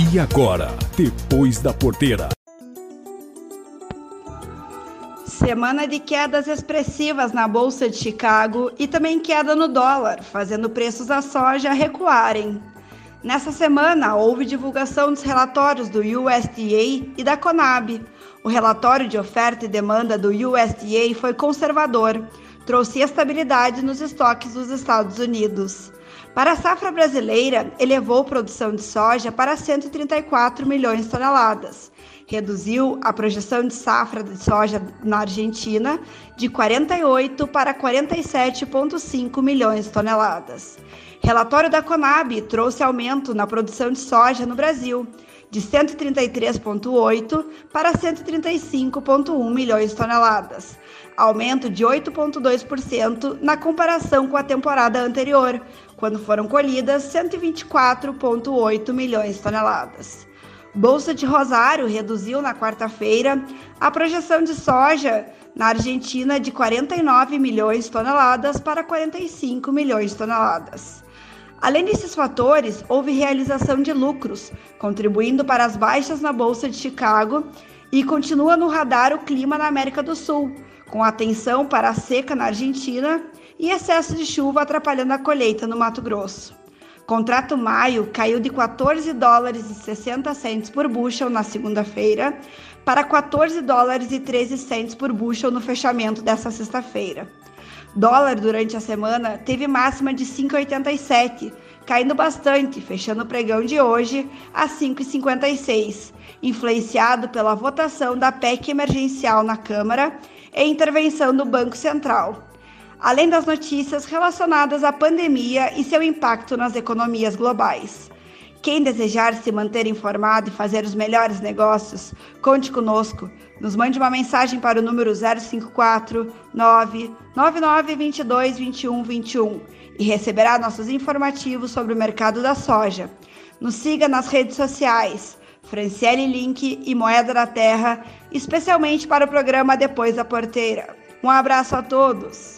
E agora, depois da porteira. Semana de quedas expressivas na Bolsa de Chicago e também queda no dólar, fazendo preços da soja recuarem. Nessa semana, houve divulgação dos relatórios do USDA e da Conab. O relatório de oferta e demanda do USDA foi conservador, trouxe estabilidade nos estoques dos Estados Unidos. Para a safra brasileira, elevou a produção de soja para 134 milhões de toneladas. Reduziu a projeção de safra de soja na Argentina de 48 para 47,5 milhões de toneladas. Relatório da Conab trouxe aumento na produção de soja no Brasil, de 133,8 para 135,1 milhões de toneladas, aumento de 8,2% na comparação com a temporada anterior, quando foram colhidas 124,8 milhões de toneladas. Bolsa de Rosário reduziu na quarta-feira a projeção de soja na Argentina de 49 milhões de toneladas para 45 milhões de toneladas. Além desses fatores, houve realização de lucros, contribuindo para as baixas na Bolsa de Chicago e continua no radar o clima na América do Sul, com atenção para a seca na Argentina e excesso de chuva atrapalhando a colheita no Mato Grosso. Contrato maio caiu de 14 dólares e 60 centos por bushel na segunda-feira para 14 dólares e 13 centos por bushel no fechamento dessa sexta-feira. Dólar durante a semana teve máxima de 5,87, caindo bastante, fechando o pregão de hoje a 5,56, influenciado pela votação da PEC emergencial na Câmara e intervenção do Banco Central. Além das notícias relacionadas à pandemia e seu impacto nas economias globais. Quem desejar se manter informado e fazer os melhores negócios, conte conosco. Nos mande uma mensagem para o número 054 99922 2121 e receberá nossos informativos sobre o mercado da soja. Nos siga nas redes sociais, Franciele Link e Moeda da Terra, especialmente para o programa Depois da Porteira. Um abraço a todos!